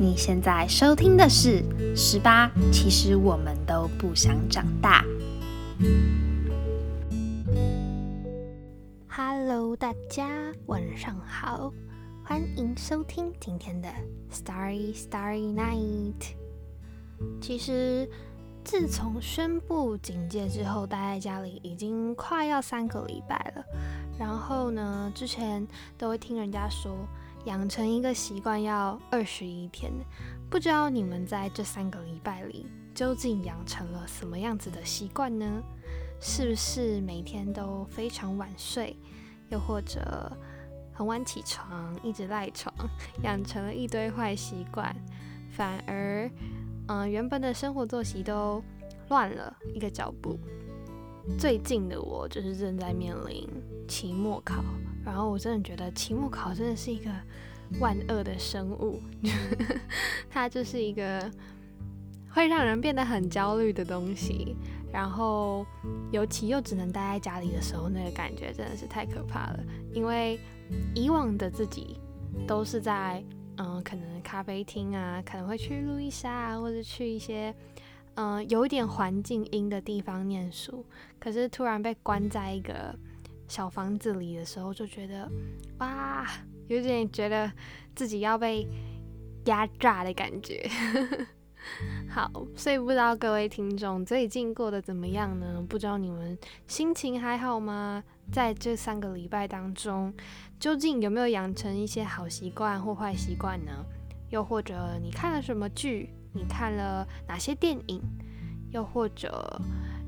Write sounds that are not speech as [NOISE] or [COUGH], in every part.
你现在收听的是《十八》，其实我们都不想长大。Hello，大家晚上好，欢迎收听今天的 Starry Starry Night。其实，自从宣布警戒之后，待在家里已经快要三个礼拜了。然后呢，之前都会听人家说。养成一个习惯要二十一天，不知道你们在这三个礼拜里究竟养成了什么样子的习惯呢？是不是每天都非常晚睡，又或者很晚起床，一直赖床，养成了一堆坏习惯，反而嗯原本的生活作息都乱了一个脚步。最近的我就是正在面临期末考。然后我真的觉得期末考真的是一个万恶的生物，[LAUGHS] 它就是一个会让人变得很焦虑的东西。然后尤其又只能待在家里的时候，那个感觉真的是太可怕了。因为以往的自己都是在嗯，可能咖啡厅啊，可能会去路易莎啊，或者去一些嗯有一点环境音的地方念书。可是突然被关在一个小房子里的时候，就觉得哇，有点觉得自己要被压榨的感觉。[LAUGHS] 好，所以不知道各位听众最近过得怎么样呢？不知道你们心情还好吗？在这三个礼拜当中，究竟有没有养成一些好习惯或坏习惯呢？又或者你看了什么剧？你看了哪些电影？又或者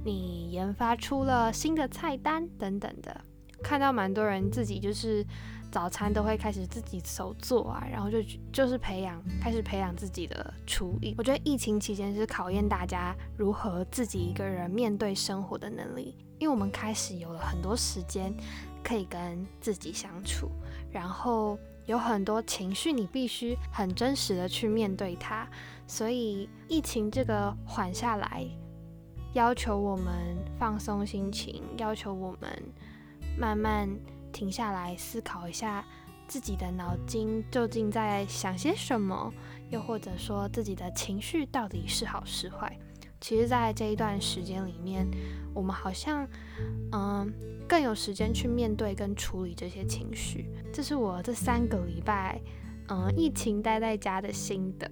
你研发出了新的菜单等等的？看到蛮多人自己就是早餐都会开始自己手做啊，然后就就是培养开始培养自己的厨艺。我觉得疫情期间是考验大家如何自己一个人面对生活的能力，因为我们开始有了很多时间可以跟自己相处，然后有很多情绪你必须很真实的去面对它。所以疫情这个缓下来，要求我们放松心情，要求我们。慢慢停下来思考一下，自己的脑筋究竟在想些什么，又或者说自己的情绪到底是好是坏。其实，在这一段时间里面，我们好像嗯更有时间去面对跟处理这些情绪。这是我这三个礼拜嗯疫情待在家的心得。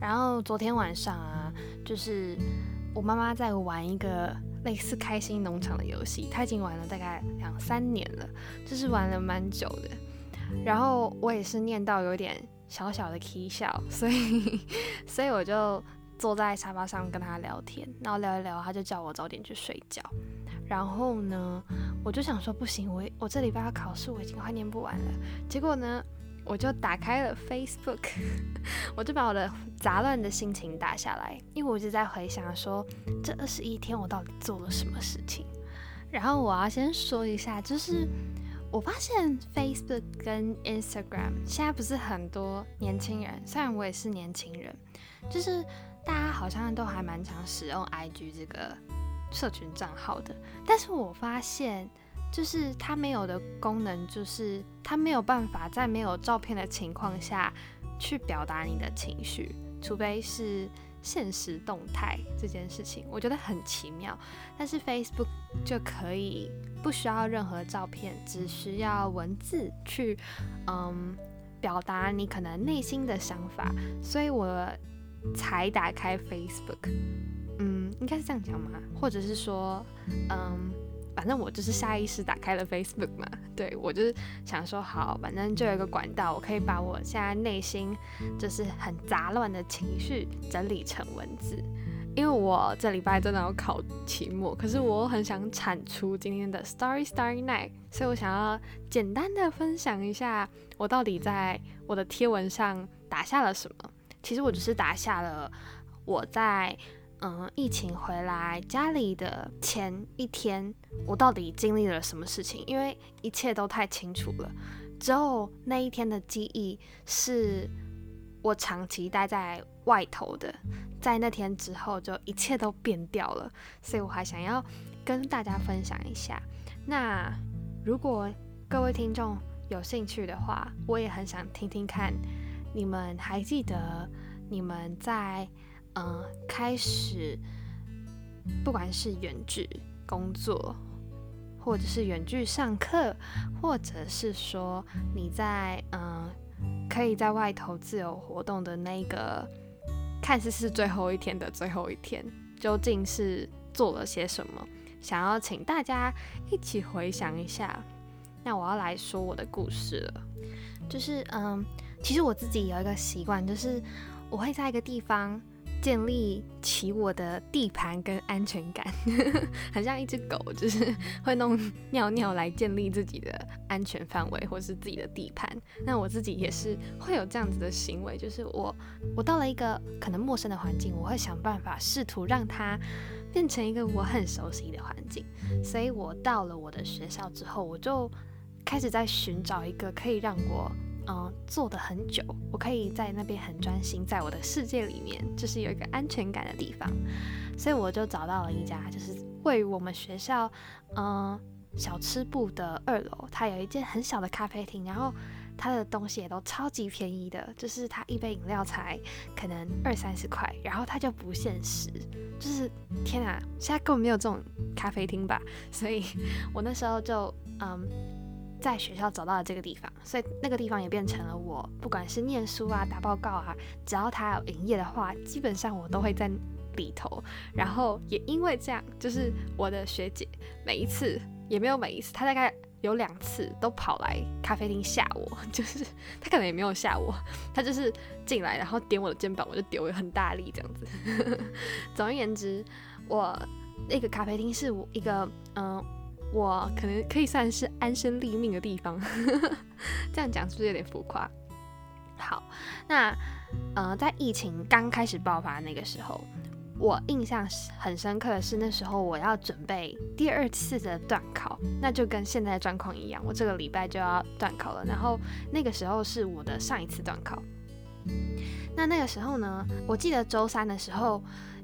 然后昨天晚上啊，就是我妈妈在玩一个。类似开心农场的游戏，她已经玩了大概两三年了，就是玩了蛮久的。然后我也是念到有点小小的啼笑，所以所以我就坐在沙发上跟她聊天，然后聊一聊，她就叫我早点去睡觉。然后呢，我就想说不行，我我这礼拜要考试，我已经快念不完了。结果呢？我就打开了 Facebook，[LAUGHS] 我就把我的杂乱的心情打下来，因为我一直在回想说这二十一天我到底做了什么事情。然后我要先说一下，就是我发现 Facebook 跟 Instagram 现在不是很多年轻人，虽然我也是年轻人，就是大家好像都还蛮常使用 IG 这个社群账号的，但是我发现。就是它没有的功能，就是它没有办法在没有照片的情况下去表达你的情绪，除非是现实动态这件事情，我觉得很奇妙。但是 Facebook 就可以不需要任何照片，只需要文字去嗯表达你可能内心的想法，所以我才打开 Facebook。嗯，应该是这样讲吗？或者是说，嗯。反正我就是下意识打开了 Facebook 嘛，对我就是想说好，反正就有一个管道，我可以把我现在内心就是很杂乱的情绪整理成文字。因为我这礼拜真的要考期末，可是我很想产出今天的 Starry Starry Night，所以我想要简单的分享一下我到底在我的贴文上打下了什么。其实我只是打下了我在。嗯，疫情回来家里的前一天，我到底经历了什么事情？因为一切都太清楚了。之后那一天的记忆是我长期待在外头的，在那天之后就一切都变掉了。所以我还想要跟大家分享一下。那如果各位听众有兴趣的话，我也很想听听看，你们还记得你们在嗯开始，不管是远距工作，或者是远距上课，或者是说你在嗯可以在外头自由活动的那个，看似是最后一天的最后一天，究竟是做了些什么？想要请大家一起回想一下。那我要来说我的故事了，就是嗯，其实我自己有一个习惯，就是我会在一个地方建立起我的地盘跟安全感，[LAUGHS] 很像一只狗，就是会弄尿尿来建立自己的安全范围或是自己的地盘。那我自己也是会有这样子的行为，就是我我到了一个可能陌生的环境，我会想办法试图让它变成一个我很熟悉的环境。所以我到了我的学校之后，我就。开始在寻找一个可以让我嗯坐的很久，我可以在那边很专心，在我的世界里面，就是有一个安全感的地方，所以我就找到了一家，就是位于我们学校嗯小吃部的二楼，它有一间很小的咖啡厅，然后它的东西也都超级便宜的，就是它一杯饮料才可能二三十块，然后它就不限时，就是天啊，现在根本没有这种咖啡厅吧，所以 [LAUGHS] 我那时候就嗯。在学校找到了这个地方，所以那个地方也变成了我不管是念书啊、打报告啊，只要它有营业的话，基本上我都会在里头。然后也因为这样，就是我的学姐每一次也没有每一次，她大概有两次都跑来咖啡厅吓我，[LAUGHS] 就是她可能也没有吓我，她就是进来然后点我的肩膀，我就丢很大力这样子。[LAUGHS] 总而言之，我那个咖啡厅是我一个嗯。我可能可以算是安身立命的地方，[LAUGHS] 这样讲是不是有点浮夸？好，那呃，在疫情刚开始爆发那个时候，我印象很深刻的是，那时候我要准备第二次的段考，那就跟现在的状况一样，我这个礼拜就要段考了。然后那个时候是我的上一次段考，那那个时候呢，我记得周三的时候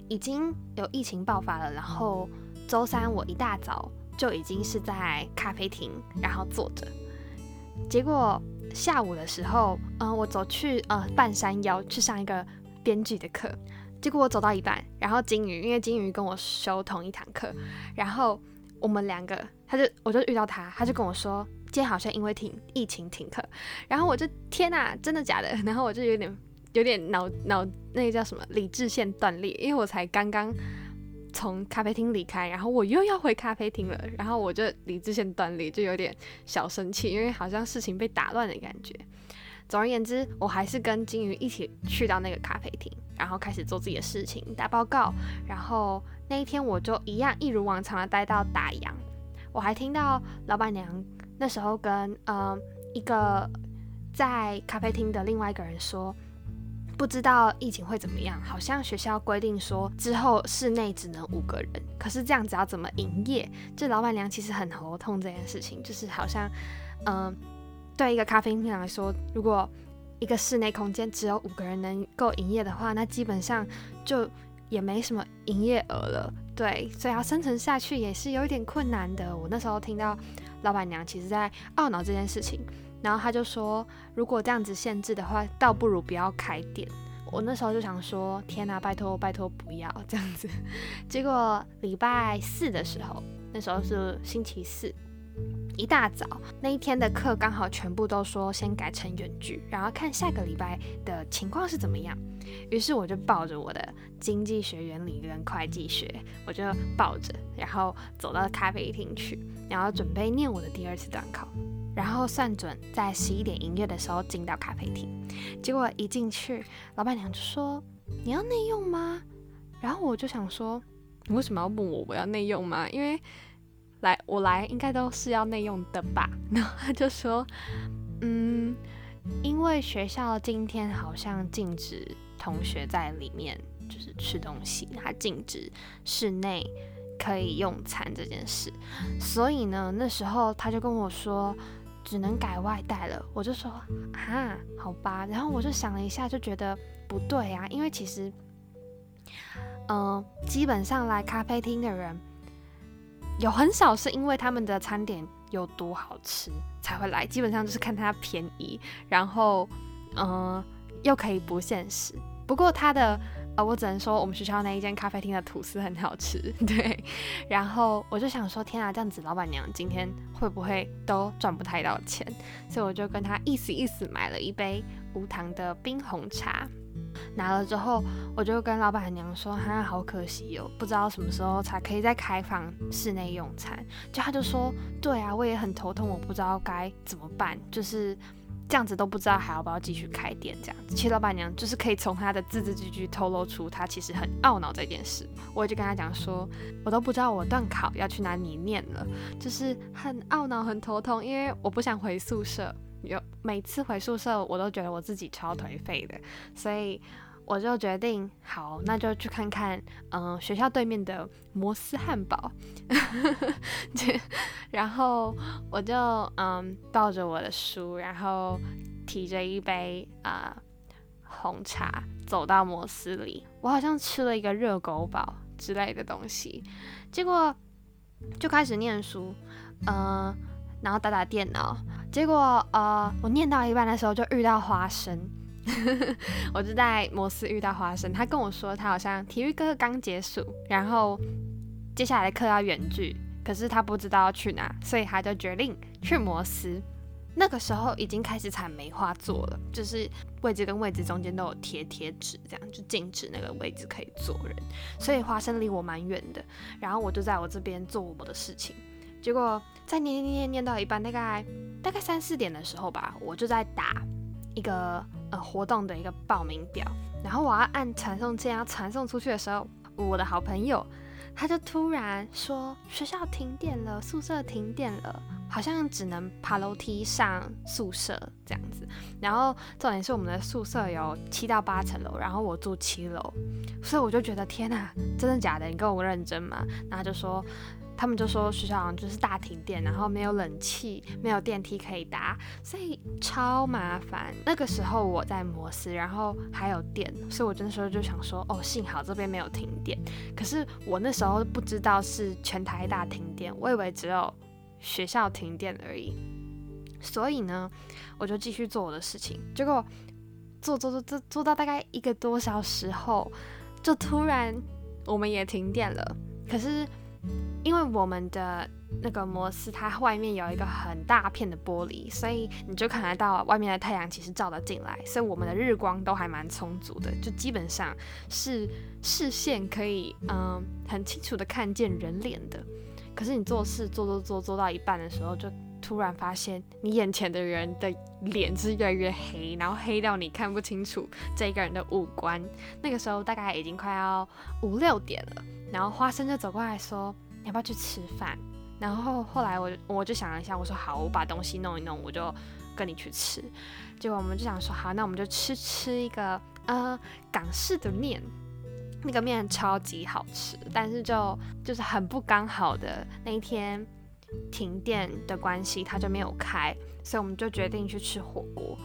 已经有疫情爆发了，然后周三我一大早。就已经是在咖啡厅，然后坐着。结果下午的时候，嗯，我走去呃半山腰去上一个编剧的课。结果我走到一半，然后金鱼，因为金鱼跟我修同一堂课，然后我们两个，他就我就遇到他，他就跟我说，今天好像因为停疫情停课。然后我就天哪，真的假的？然后我就有点有点脑脑那个叫什么理智线断裂，因为我才刚刚。从咖啡厅离开，然后我又要回咖啡厅了，然后我就理智线断裂，就有点小生气，因为好像事情被打乱的感觉。总而言之，我还是跟金鱼一起去到那个咖啡厅，然后开始做自己的事情，打报告。然后那一天我就一样一如往常的待到打烊。我还听到老板娘那时候跟呃一个在咖啡厅的另外一个人说。不知道疫情会怎么样，好像学校规定说之后室内只能五个人，可是这样子要怎么营业？这老板娘其实很头痛这件事情，就是好像，嗯，对一个咖啡厅来说，如果一个室内空间只有五个人能够营业的话，那基本上就也没什么营业额了。对，所以要生存下去也是有一点困难的。我那时候听到老板娘其实在懊恼这件事情。然后他就说，如果这样子限制的话，倒不如不要开店。我那时候就想说，天哪，拜托拜托不要这样子。[LAUGHS] 结果礼拜四的时候，那时候是星期四，一大早那一天的课刚好全部都说先改成远距，然后看下个礼拜的情况是怎么样。于是我就抱着我的经济学原理跟会计学，我就抱着，然后走到咖啡厅去，然后准备念我的第二次段考。然后算准在十一点营业的时候进到咖啡厅，结果一进去，老板娘就说：“你要内用吗？”然后我就想说：“你为什么要问我我要内用吗？因为来我来应该都是要内用的吧？”然后他就说：“嗯，因为学校今天好像禁止同学在里面就是吃东西，他禁止室内可以用餐这件事，所以呢，那时候他就跟我说。”只能改外带了，我就说啊，好吧。然后我就想了一下，就觉得不对啊，因为其实，嗯，基本上来咖啡厅的人，有很少是因为他们的餐点有多好吃才会来，基本上就是看它便宜，然后嗯，又可以不限时。不过他的。呃，我只能说我们学校那一间咖啡厅的吐司很好吃，[LAUGHS] 对。然后我就想说，天啊，这样子老板娘今天会不会都赚不太到钱？所以我就跟她意思意思买了一杯无糖的冰红茶。拿了之后，我就跟老板娘说，哈，好可惜哦，不知道什么时候才可以再开放室内用餐。就她就说，对啊，我也很头痛，我不知道该怎么办，就是。这样子都不知道还要不要继续开店，这样子，其实老板娘就是可以从她的字字句句透露出她其实很懊恼这件事。我就跟她讲说，我都不知道我断考要去哪里念了，就是很懊恼、很头痛，因为我不想回宿舍，有每次回宿舍我都觉得我自己超颓废的，所以。我就决定，好，那就去看看，嗯，学校对面的摩斯汉堡。[LAUGHS] 然后我就嗯抱着我的书，然后提着一杯啊红茶走到摩斯里。我好像吃了一个热狗堡之类的东西，结果就开始念书，嗯，然后打打电脑。结果呃，我念到一半的时候就遇到花生。[LAUGHS] 我就在摩斯遇到花生，他跟我说他好像体育课刚结束，然后接下来的课要远距，可是他不知道要去哪，所以他就决定去摩斯。那个时候已经开始采梅花座了，就是位置跟位置中间都有贴贴纸，这样就禁止那个位置可以坐人，所以花生离我蛮远的。然后我就在我这边做我的事情，结果在念念念念到一半，大概大概三四点的时候吧，我就在打一个。呃，活动的一个报名表，然后我要按传送键要传送出去的时候，我的好朋友他就突然说学校停电了，宿舍停电了，好像只能爬楼梯上宿舍这样子。然后重点是我们的宿舍有七到八层楼，然后我住七楼，所以我就觉得天哪，真的假的？你跟我认真吗？然后就说。他们就说学校好像就是大停电，然后没有冷气，没有电梯可以搭，所以超麻烦。那个时候我在摩斯，然后还有电，所以我那时候就想说，哦，幸好这边没有停电。可是我那时候不知道是全台大停电，我以为只有学校停电而已。所以呢，我就继续做我的事情。结果做做做做做到大概一个多小时后，就突然我们也停电了。可是。因为我们的那个摩斯，它外面有一个很大片的玻璃，所以你就看得到外面的太阳其实照得进来，所以我们的日光都还蛮充足的，就基本上是视线可以嗯很清楚的看见人脸的。可是你做事做做做做到一半的时候，就突然发现你眼前的人的脸是越来越黑，然后黑到你看不清楚这个人的五官。那个时候大概已经快要五六点了。然后花生就走过来说：“你要不要去吃饭？”然后后来我我就想了一下，我说：“好，我把东西弄一弄，我就跟你去吃。”结果我们就想说：“好，那我们就吃吃一个呃港式的面，那个面超级好吃，但是就就是很不刚好的那一天停电的关系，它就没有开，所以我们就决定去吃火锅。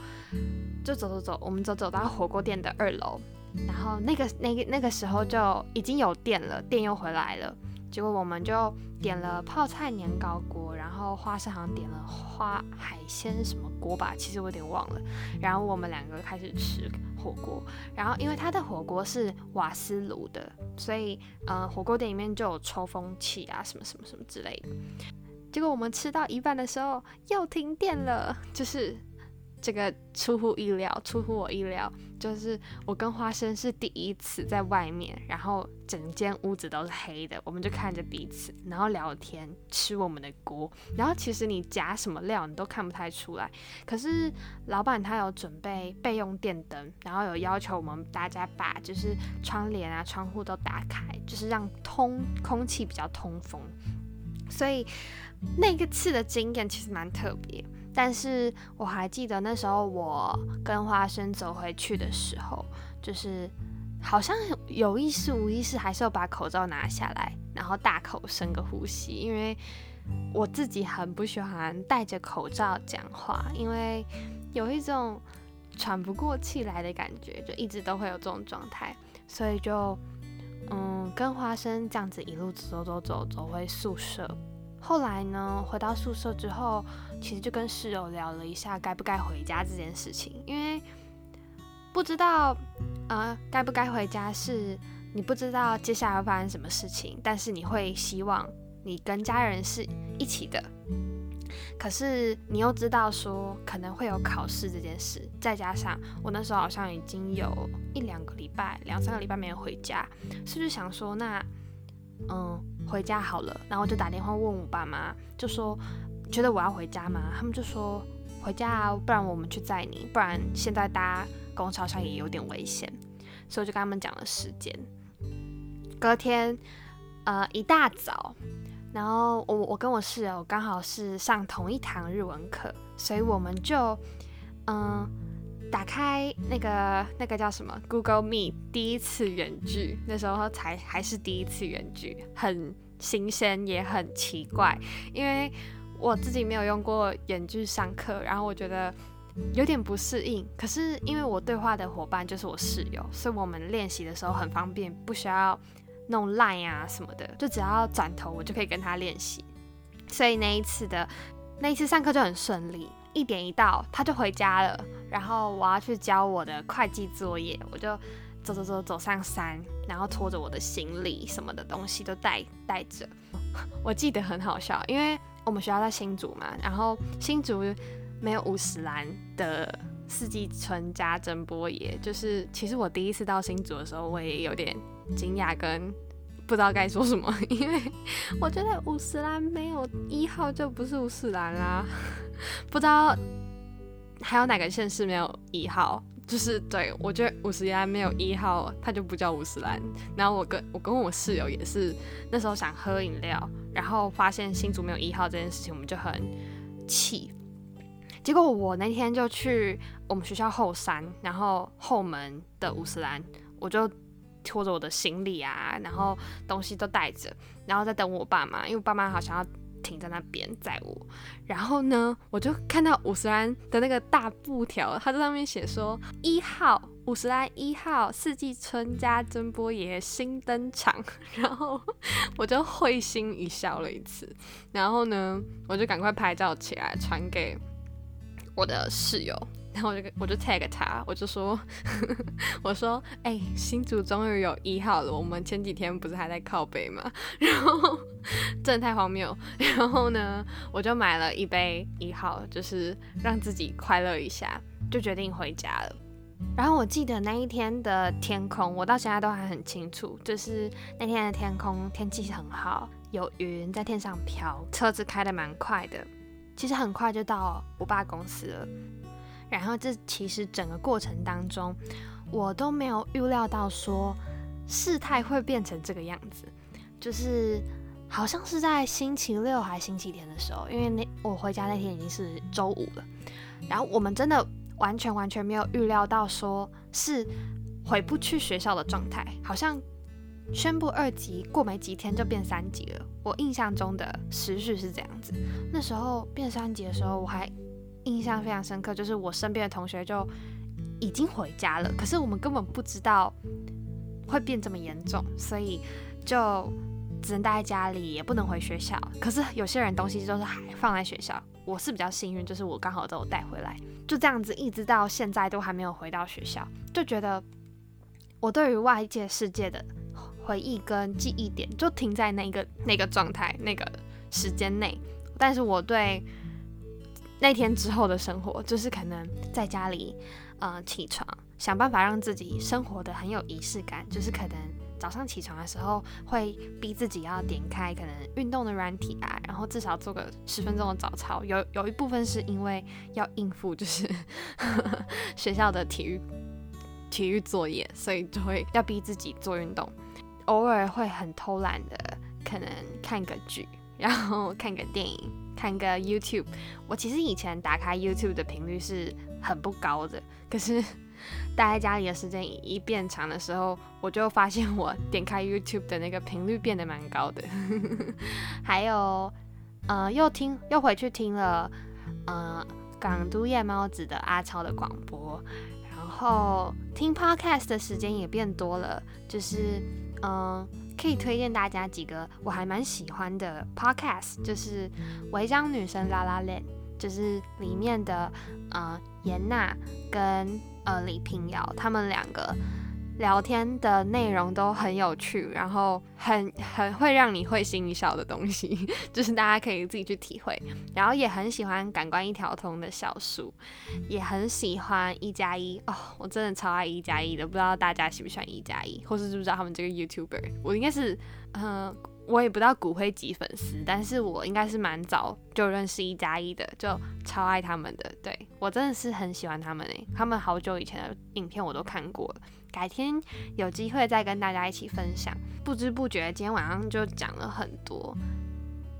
就走走走，我们走走到火锅店的二楼。”然后那个那个那个时候就已经有电了，电又回来了。结果我们就点了泡菜年糕锅，然后花生好像点了花海鲜什么锅吧，其实我有点忘了。然后我们两个开始吃火锅，然后因为它的火锅是瓦斯炉的，所以呃火锅店里面就有抽风器啊什么什么什么之类的。结果我们吃到一半的时候又停电了，就是。这个出乎意料，出乎我意料，就是我跟花生是第一次在外面，然后整间屋子都是黑的，我们就看着彼此，然后聊天，吃我们的锅，然后其实你夹什么料你都看不太出来，可是老板他有准备备用电灯，然后有要求我们大家把就是窗帘啊、窗户都打开，就是让通空气比较通风，所以那个次的经验其实蛮特别。但是我还记得那时候我跟花生走回去的时候，就是好像有意识无意识，还是要把口罩拿下来，然后大口深个呼吸，因为我自己很不喜欢戴着口罩讲话，因为有一种喘不过气来的感觉，就一直都会有这种状态，所以就嗯跟花生这样子一路走走走走回宿舍。后来呢，回到宿舍之后，其实就跟室友聊了一下该不该回家这件事情，因为不知道呃，该不该回家是你不知道接下来会发生什么事情，但是你会希望你跟家人是一起的。可是你又知道说可能会有考试这件事，再加上我那时候好像已经有一两个礼拜、两三个礼拜没有回家，是不是想说那嗯回家好了？然后就打电话问我爸妈，就说觉得我要回家吗？他们就说回家啊，不然我们去载你，不然现在搭公车上也有点危险，所以我就跟他们讲了时间。隔天呃一大早。然后我我跟我室友刚好是上同一堂日文课，所以我们就嗯打开那个那个叫什么 Google Meet 第一次远距，那时候才还是第一次远距，很新鲜也很奇怪，因为我自己没有用过远距上课，然后我觉得有点不适应。可是因为我对话的伙伴就是我室友，所以我们练习的时候很方便，不需要。弄 line 啊什么的，就只要转头我就可以跟他练习。所以那一次的那一次上课就很顺利，一点一到他就回家了。然后我要去交我的会计作业，我就走走走走上山，然后拖着我的行李什么的东西都带带着。[LAUGHS] 我记得很好笑，因为我们学校在新竹嘛，然后新竹没有五十岚的四季春加真波野，就是其实我第一次到新竹的时候，我也有点。惊讶跟不知道该说什么，因为我觉得五十岚没有一号就不是五十岚啦。不知道还有哪个县市没有一号，就是对我觉得五十岚没有一号，它就不叫五十岚。然后我跟我跟我室友也是那时候想喝饮料，然后发现新竹没有一号这件事情，我们就很气。结果我那天就去我们学校后山，然后后门的五十岚，我就。拖着我的行李啊，然后东西都带着，然后在等我爸妈，因为我爸妈好像要停在那边载我。然后呢，我就看到五十岚的那个大布条，它在上面写说一号五十岚一号四季春加真波爷新登场。[LAUGHS] 然后我就会心一笑了一次。然后呢，我就赶快拍照起来传给我的室友。然后我就我就 tag 他，我就说，[LAUGHS] 我说，哎，新竹终于有一号了。我们前几天不是还在靠北吗？[LAUGHS] 然后真的太荒谬。然后呢，我就买了一杯一号，就是让自己快乐一下，就决定回家了。然后我记得那一天的天空，我到现在都还很清楚，就是那天的天空天气很好，有云在天上飘，车子开的蛮快的，其实很快就到我爸公司了。然后这其实整个过程当中，我都没有预料到说事态会变成这个样子，就是好像是在星期六还是星期天的时候，因为那我回家那天已经是周五了，然后我们真的完全完全没有预料到说是回不去学校的状态，好像宣布二级过没几天就变三级了。我印象中的时序是这样子，那时候变三级的时候我还。印象非常深刻，就是我身边的同学就已经回家了，可是我们根本不知道会变这么严重，所以就只能待在家里，也不能回学校。可是有些人东西就是还放在学校，我是比较幸运，就是我刚好都有带回来，就这样子一直到现在都还没有回到学校，就觉得我对于外界世界的回忆跟记忆点就停在那个那个状态那个时间内，但是我对。那天之后的生活，就是可能在家里，呃，起床，想办法让自己生活的很有仪式感，就是可能早上起床的时候会逼自己要点开可能运动的软体啊，然后至少做个十分钟的早操。有有一部分是因为要应付就是 [LAUGHS] 学校的体育体育作业，所以就会要逼自己做运动。偶尔会很偷懒的，可能看个剧，然后看个电影。看个 YouTube，我其实以前打开 YouTube 的频率是很不高的，可是待在家里的时间一变长的时候，我就发现我点开 YouTube 的那个频率变得蛮高的。[LAUGHS] 还有，呃，又听又回去听了，呃，港都夜猫子的阿超的广播，然后听 Podcast 的时间也变多了，就是，嗯。可以推荐大家几个我还蛮喜欢的 podcast，就是《违章女生拉拉链》，就是里面的呃严娜跟呃李平遥他们两个聊天的内容都很有趣，然后很很会让你会心一笑的东西，[LAUGHS] 就是大家可以自己去体会。然后也很喜欢感官一条通的小书，也很喜欢一加一哦，我真的超爱一加一的，不知道大家喜不喜欢一加一，或是知不知道他们这个 YouTuber？我应该是，嗯。我也不知道骨灰级粉丝，但是我应该是蛮早就认识一加一的，就超爱他们的。对我真的是很喜欢他们诶，他们好久以前的影片我都看过了，改天有机会再跟大家一起分享。不知不觉今天晚上就讲了很多，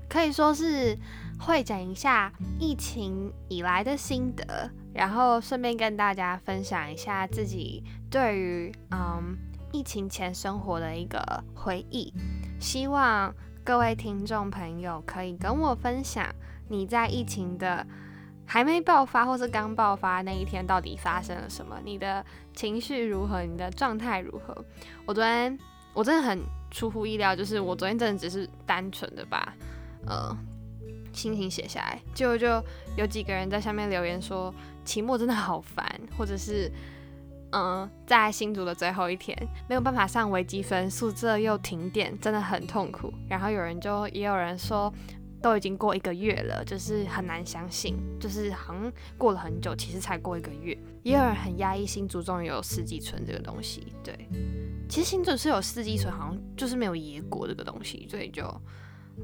可以说是会整一下疫情以来的心得，然后顺便跟大家分享一下自己对于嗯疫情前生活的一个回忆。希望各位听众朋友可以跟我分享你在疫情的还没爆发或是刚爆发那一天到底发生了什么，你的情绪如何，你的状态如何？我昨天我真的很出乎意料，就是我昨天真的只是单纯的把呃心情写下来，结果就有几个人在下面留言说期末真的好烦，或者是。嗯，在新竹的最后一天，没有办法上微积分，宿舍又停电，真的很痛苦。然后有人就也有人说，都已经过一个月了，就是很难相信，就是好像过了很久，其实才过一个月。也有人很压抑，新竹终于有四季春这个东西。对，其实新竹是有四季春，好像就是没有野果这个东西，所以就，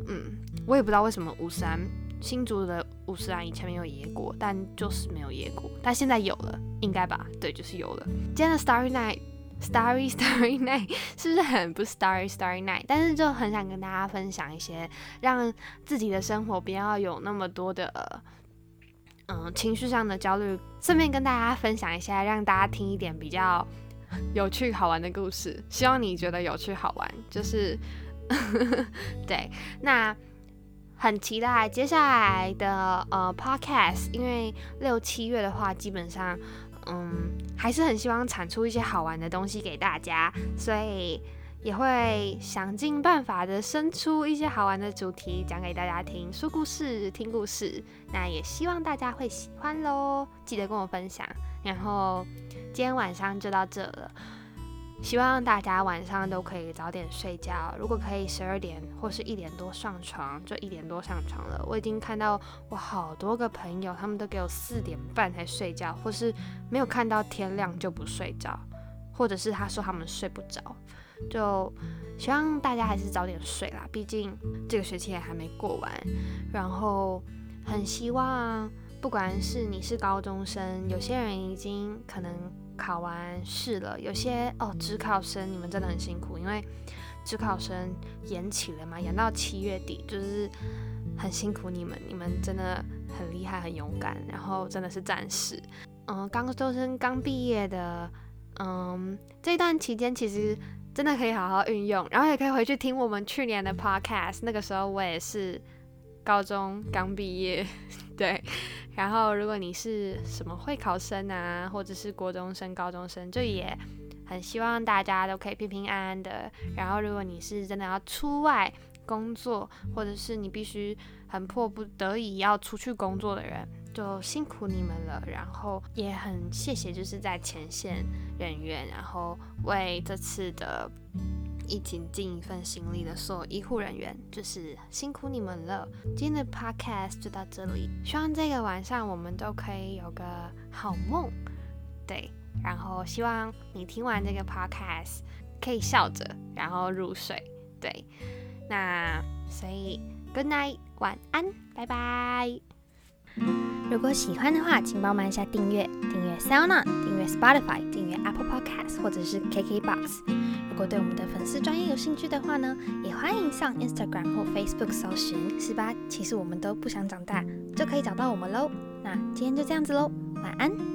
嗯，我也不知道为什么五三。新竹的五十岚以前没有野果，但就是没有野果，但现在有了，应该吧？对，就是有了。今天的 Starry Night，Starry [LAUGHS] Starry Night 是不是很不 Starry Starry Night？但是就很想跟大家分享一些，让自己的生活不要有那么多的，嗯，情绪上的焦虑。顺便跟大家分享一下，让大家听一点比较有趣好玩的故事。希望你觉得有趣好玩，就是 [LAUGHS] 对，那。很期待接下来的呃 podcast，因为六七月的话，基本上嗯还是很希望产出一些好玩的东西给大家，所以也会想尽办法的生出一些好玩的主题讲给大家听，说故事听故事，那也希望大家会喜欢喽，记得跟我分享，然后今天晚上就到这了。希望大家晚上都可以早点睡觉。如果可以十二点或是一点多上床，就一点多上床了。我已经看到我好多个朋友，他们都给我四点半才睡觉，或是没有看到天亮就不睡觉，或者是他说他们睡不着。就希望大家还是早点睡啦，毕竟这个学期也还没过完。然后很希望，不管是你是高中生，有些人已经可能。考完试了，有些哦，职考生你们真的很辛苦，因为职考生延期了嘛，延到七月底，就是很辛苦你们，你们真的很厉害，很勇敢，然后真的是战士。嗯，刚周生刚毕业的，嗯，这段期间其实真的可以好好运用，然后也可以回去听我们去年的 podcast，那个时候我也是高中刚毕业。[LAUGHS] 对，然后如果你是什么会考生啊，或者是国中生、高中生，就也很希望大家都可以平平安安的。然后如果你是真的要出外工作，或者是你必须很迫不得已要出去工作的人，就辛苦你们了。然后也很谢谢就是在前线人员，然后为这次的。一起尽一份心力的所有医护人员，就是辛苦你们了。今天的 podcast 就到这里，希望这个晚上我们都可以有个好梦。对，然后希望你听完这个 podcast 可以笑着，然后入睡。对，那所以 good night，晚安，拜拜。如果喜欢的话，请帮忙一下订阅，订阅 SoundOn，订阅 Spotify，订阅 Apple Podcast 或者是 KKBox。如果对我们的粉丝专业有兴趣的话呢，也欢迎上 Instagram 或 Facebook 搜寻是吧。其实我们都不想长大，就可以找到我们喽。那今天就这样子喽，晚安。